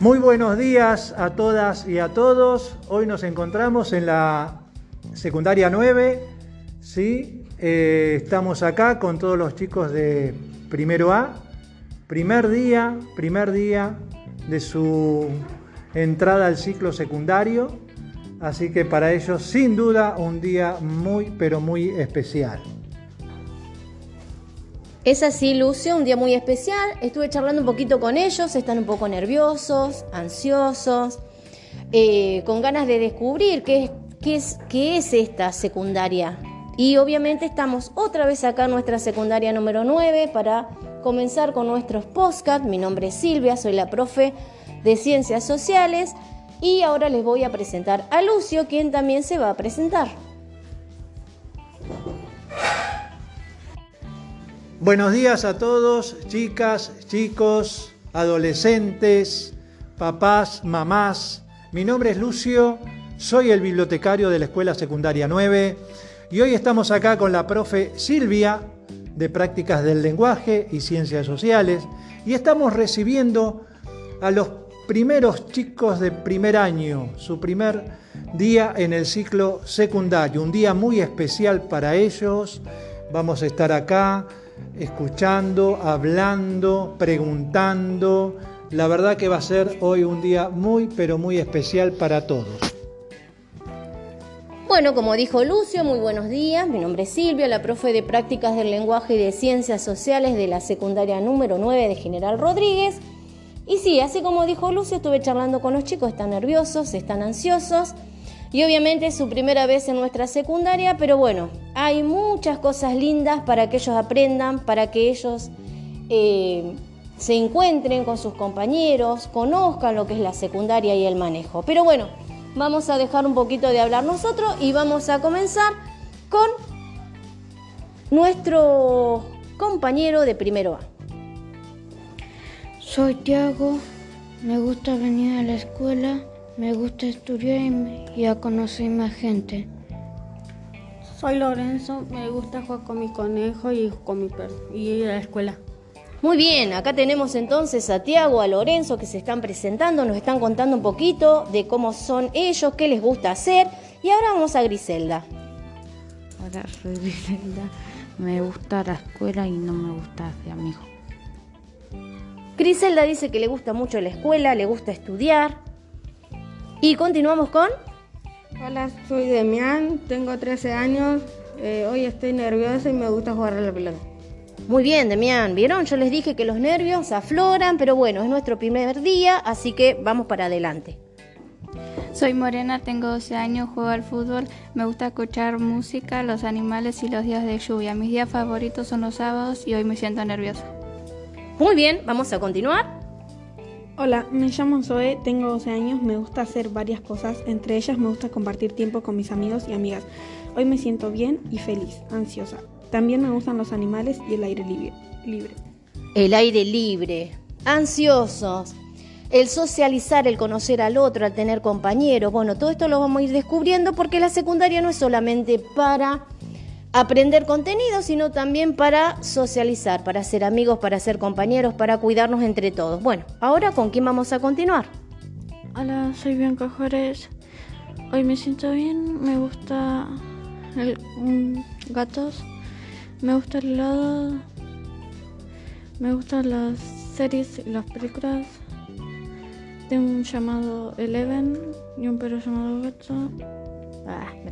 Muy buenos días a todas y a todos. Hoy nos encontramos en la secundaria 9. ¿sí? Eh, estamos acá con todos los chicos de primero A. Primer día, primer día de su entrada al ciclo secundario. Así que para ellos sin duda un día muy, pero muy especial. Es así, Lucio, un día muy especial. Estuve charlando un poquito con ellos, están un poco nerviosos, ansiosos, eh, con ganas de descubrir qué es, esta secundaria. Y obviamente estamos otra vez acá en nuestra secundaria número 9 para comenzar con nuestros podcasts. Mi nombre es Silvia, soy la profe de Ciencias Sociales y ahora les voy a presentar a Lucio, quien también se va a presentar. Buenos días a todos, chicas, chicos, adolescentes, papás, mamás. Mi nombre es Lucio, soy el bibliotecario de la Escuela Secundaria 9 y hoy estamos acá con la profe Silvia de Prácticas del Lenguaje y Ciencias Sociales y estamos recibiendo a los primeros chicos de primer año, su primer día en el ciclo secundario, un día muy especial para ellos. Vamos a estar acá escuchando, hablando, preguntando. La verdad que va a ser hoy un día muy, pero muy especial para todos. Bueno, como dijo Lucio, muy buenos días. Mi nombre es Silvia, la profe de Prácticas del Lenguaje y de Ciencias Sociales de la secundaria número 9 de General Rodríguez. Y sí, así como dijo Lucio, estuve charlando con los chicos, están nerviosos, están ansiosos. Y obviamente es su primera vez en nuestra secundaria, pero bueno, hay muchas cosas lindas para que ellos aprendan, para que ellos eh, se encuentren con sus compañeros, conozcan lo que es la secundaria y el manejo. Pero bueno, vamos a dejar un poquito de hablar nosotros y vamos a comenzar con nuestro compañero de primero A. Soy Tiago, me gusta venir a la escuela me gusta estudiar y a conocer más gente. Soy Lorenzo, me gusta jugar con mi conejo y con mi perro y ir a la escuela. Muy bien, acá tenemos entonces a Tiago, a Lorenzo que se están presentando, nos están contando un poquito de cómo son ellos, qué les gusta hacer. Y ahora vamos a Griselda. Hola, soy Griselda. Me gusta la escuela y no me gusta hacer amigos. Griselda dice que le gusta mucho la escuela, le gusta estudiar, y continuamos con... Hola, soy Demián, tengo 13 años, eh, hoy estoy nerviosa y me gusta jugar a la pelota. Muy bien, Demián, ¿vieron? Yo les dije que los nervios afloran, pero bueno, es nuestro primer día, así que vamos para adelante. Soy Morena, tengo 12 años, juego al fútbol, me gusta escuchar música, los animales y los días de lluvia. Mis días favoritos son los sábados y hoy me siento nerviosa. Muy bien, vamos a continuar. Hola, me llamo Zoe, tengo 12 años, me gusta hacer varias cosas, entre ellas me gusta compartir tiempo con mis amigos y amigas. Hoy me siento bien y feliz, ansiosa. También me gustan los animales y el aire libre. El aire libre, ansiosos, el socializar, el conocer al otro, al tener compañeros. Bueno, todo esto lo vamos a ir descubriendo porque la secundaria no es solamente para aprender contenido, sino también para socializar, para ser amigos, para ser compañeros, para cuidarnos entre todos. Bueno, ahora con quién vamos a continuar. Hola, soy Bianca Juárez. Hoy me siento bien, me gusta el, gatos, me gusta el helado, me gustan las series y las películas. Tengo un llamado Eleven y un perro llamado Gato. Ah, me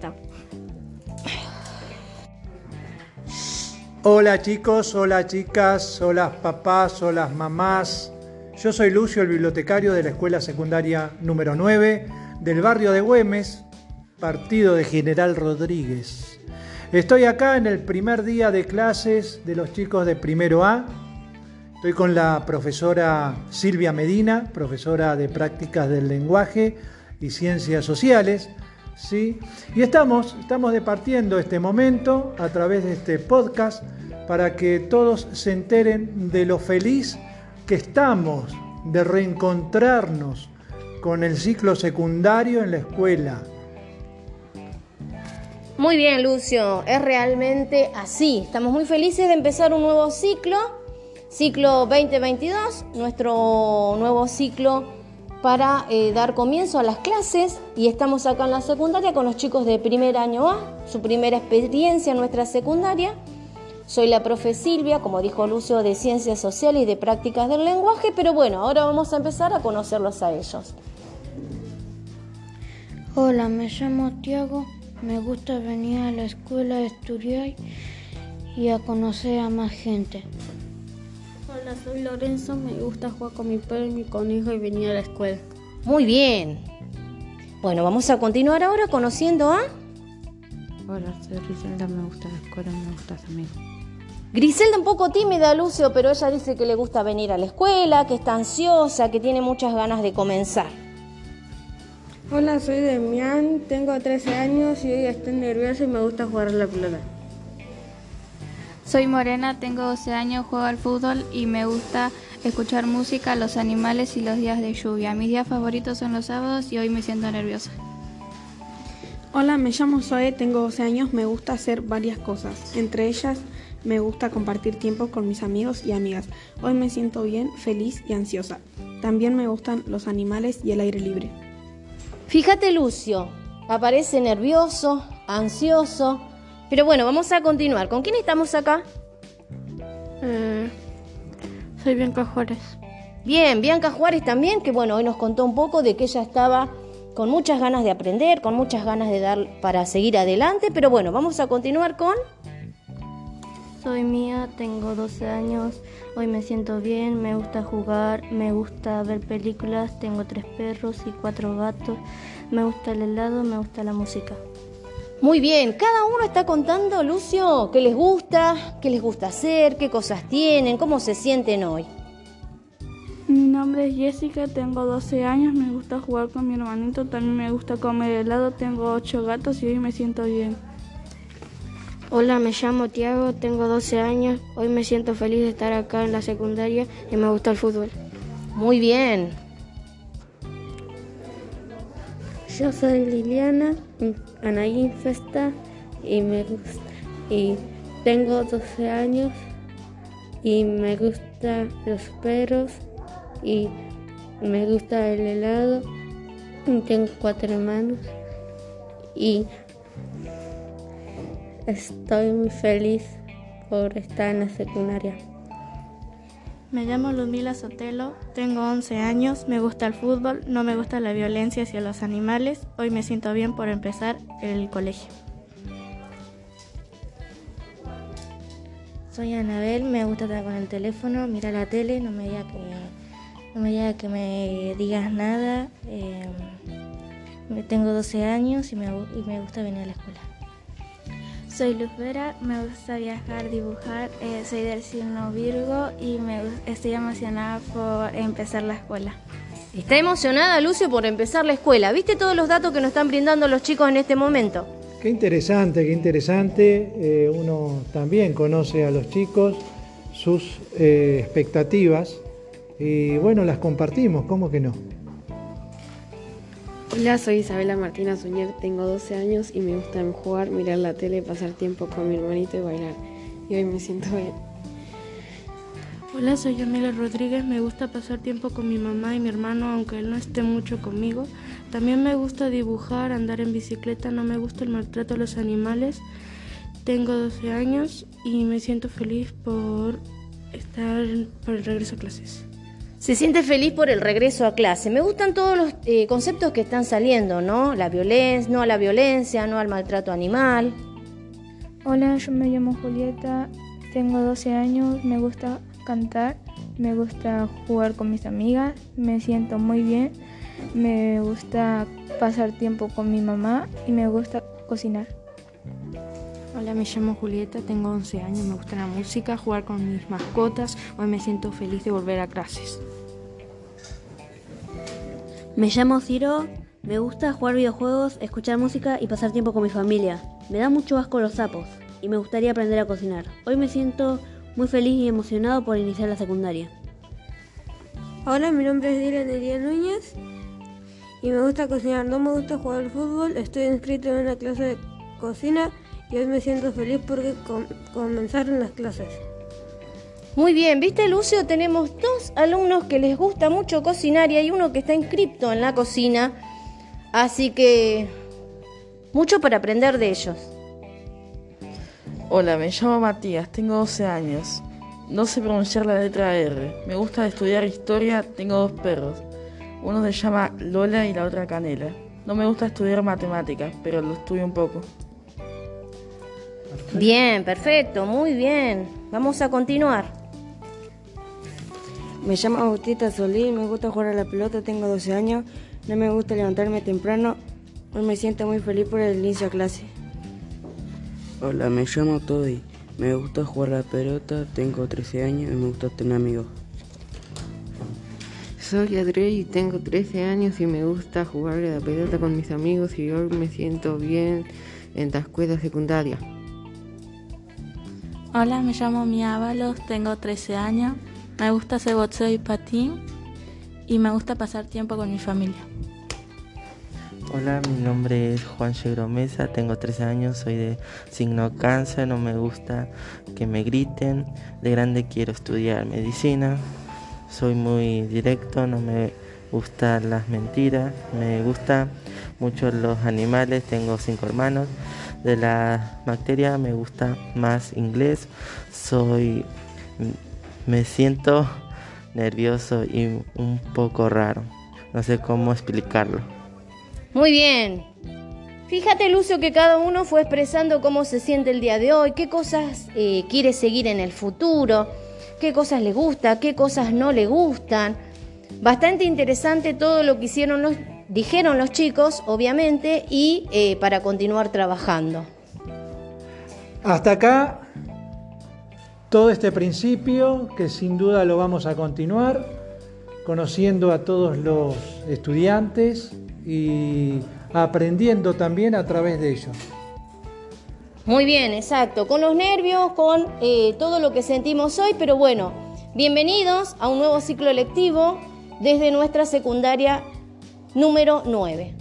Hola chicos, hola chicas, hola papás, hola mamás. Yo soy Lucio, el bibliotecario de la Escuela Secundaria número 9 del barrio de Güemes, partido de General Rodríguez. Estoy acá en el primer día de clases de los chicos de primero A. Estoy con la profesora Silvia Medina, profesora de prácticas del lenguaje y ciencias sociales. ¿Sí? Y estamos, estamos departiendo este momento a través de este podcast para que todos se enteren de lo feliz que estamos de reencontrarnos con el ciclo secundario en la escuela. Muy bien, Lucio, es realmente así. Estamos muy felices de empezar un nuevo ciclo, ciclo 2022, nuestro nuevo ciclo para eh, dar comienzo a las clases y estamos acá en la secundaria con los chicos de primer año A, su primera experiencia en nuestra secundaria. Soy la profe Silvia, como dijo Lucio, de Ciencias Sociales y de Prácticas del Lenguaje, pero bueno, ahora vamos a empezar a conocerlos a ellos. Hola, me llamo Tiago, me gusta venir a la escuela a estudiar y a conocer a más gente. Hola, soy Lorenzo, me gusta jugar con mi perro y mi conejo y venir a la escuela. Muy bien. Bueno, vamos a continuar ahora conociendo a... Hola, soy Griselda, me gusta la escuela, me gusta también. Griselda un poco tímida, Lucio, pero ella dice que le gusta venir a la escuela, que está ansiosa, que tiene muchas ganas de comenzar. Hola, soy Demián, tengo 13 años y hoy estoy nerviosa y me gusta jugar a la pelota. Soy Morena, tengo 12 años, juego al fútbol y me gusta escuchar música, los animales y los días de lluvia. Mis días favoritos son los sábados y hoy me siento nerviosa. Hola, me llamo Zoe, tengo 12 años, me gusta hacer varias cosas. Entre ellas, me gusta compartir tiempo con mis amigos y amigas. Hoy me siento bien, feliz y ansiosa. También me gustan los animales y el aire libre. Fíjate, Lucio, aparece nervioso, ansioso. Pero bueno, vamos a continuar. ¿Con quién estamos acá? Eh, soy Bianca Juárez. Bien, Bianca Juárez también, que bueno, hoy nos contó un poco de que ella estaba con muchas ganas de aprender, con muchas ganas de dar para seguir adelante, pero bueno, vamos a continuar con soy Mía, tengo 12 años, hoy me siento bien, me gusta jugar, me gusta ver películas, tengo tres perros y cuatro gatos, me gusta el helado, me gusta la música. Muy bien, cada uno está contando, Lucio, qué les gusta, qué les gusta hacer, qué cosas tienen, cómo se sienten hoy. Mi nombre es Jessica, tengo 12 años, me gusta jugar con mi hermanito, también me gusta comer helado, tengo 8 gatos y hoy me siento bien. Hola, me llamo Tiago, tengo 12 años, hoy me siento feliz de estar acá en la secundaria y me gusta el fútbol. Muy bien. Yo soy Liliana Anaín Festa y me gusta y tengo 12 años y me gustan los perros y me gusta el helado. Tengo cuatro hermanos y Estoy muy feliz por estar en la secundaria. Me llamo Lumila Sotelo, tengo 11 años, me gusta el fútbol, no me gusta la violencia hacia los animales. Hoy me siento bien por empezar el colegio. Soy Anabel, me gusta estar con el teléfono, mirar la tele, no me diga que, no me, que me digas nada. Eh, tengo 12 años y me, y me gusta venir a la escuela. Soy Luz Vera, me gusta viajar, dibujar, eh, soy del signo Virgo y me, estoy emocionada por empezar la escuela. Está emocionada Lucio por empezar la escuela. ¿Viste todos los datos que nos están brindando los chicos en este momento? Qué interesante, qué interesante. Eh, uno también conoce a los chicos, sus eh, expectativas y bueno, las compartimos, ¿cómo que no? Hola, soy Isabela Martina Suñer, tengo 12 años y me gusta jugar, mirar la tele, pasar tiempo con mi hermanito y bailar. Y hoy me siento bien. Hola, soy Yamila Rodríguez, me gusta pasar tiempo con mi mamá y mi hermano aunque él no esté mucho conmigo. También me gusta dibujar, andar en bicicleta, no me gusta el maltrato a los animales. Tengo 12 años y me siento feliz por estar por el regreso a clases. Se siente feliz por el regreso a clase. Me gustan todos los eh, conceptos que están saliendo, ¿no? La violencia, no a la violencia, no al maltrato animal. Hola, yo me llamo Julieta, tengo 12 años, me gusta cantar, me gusta jugar con mis amigas, me siento muy bien, me gusta pasar tiempo con mi mamá y me gusta cocinar. Hola, me llamo Julieta, tengo 11 años, me gusta la música, jugar con mis mascotas. Hoy me siento feliz de volver a clases. Me llamo Ciro, me gusta jugar videojuegos, escuchar música y pasar tiempo con mi familia. Me da mucho asco los sapos y me gustaría aprender a cocinar. Hoy me siento muy feliz y emocionado por iniciar la secundaria. Hola, mi nombre es Dylan Elia Núñez y me gusta cocinar. No me gusta jugar al fútbol, estoy inscrito en una clase de cocina y hoy me siento feliz porque comenzaron las clases. Muy bien, viste Lucio, tenemos dos alumnos que les gusta mucho cocinar y hay uno que está inscripto en la cocina, así que mucho para aprender de ellos. Hola, me llamo Matías, tengo 12 años. No sé pronunciar la letra R. Me gusta estudiar historia, tengo dos perros. Uno se llama Lola y la otra Canela. No me gusta estudiar matemáticas, pero lo estudio un poco. Bien, perfecto, muy bien. Vamos a continuar. Me llamo Agustita Solís, me gusta jugar a la pelota, tengo 12 años, no me gusta levantarme temprano, hoy me siento muy feliz por el inicio a clase. Hola, me llamo Toddy, me gusta jugar a la pelota, tengo 13 años y me gusta tener amigos. Soy Adre y tengo 13 años y me gusta jugar a la pelota con mis amigos y hoy me siento bien en la escuela secundaria. Hola, me llamo Mia Ábalos, tengo 13 años, me gusta hacer boxeo y patín y me gusta pasar tiempo con mi familia. Hola, mi nombre es Juan Mesa, tengo 13 años, soy de signo cáncer, no me gusta que me griten. De grande quiero estudiar medicina, soy muy directo, no me gustan las mentiras, me gustan mucho los animales, tengo cinco hermanos. De la materia me gusta más inglés, soy me siento nervioso y un poco raro. No sé cómo explicarlo. Muy bien. Fíjate, Lucio, que cada uno fue expresando cómo se siente el día de hoy, qué cosas eh, quiere seguir en el futuro, qué cosas le gusta, qué cosas no le gustan. Bastante interesante todo lo que hicieron los, dijeron los chicos, obviamente, y eh, para continuar trabajando. Hasta acá todo este principio que sin duda lo vamos a continuar conociendo a todos los estudiantes y aprendiendo también a través de ellos. Muy bien, exacto, con los nervios, con eh, todo lo que sentimos hoy, pero bueno, bienvenidos a un nuevo ciclo lectivo desde nuestra secundaria número 9.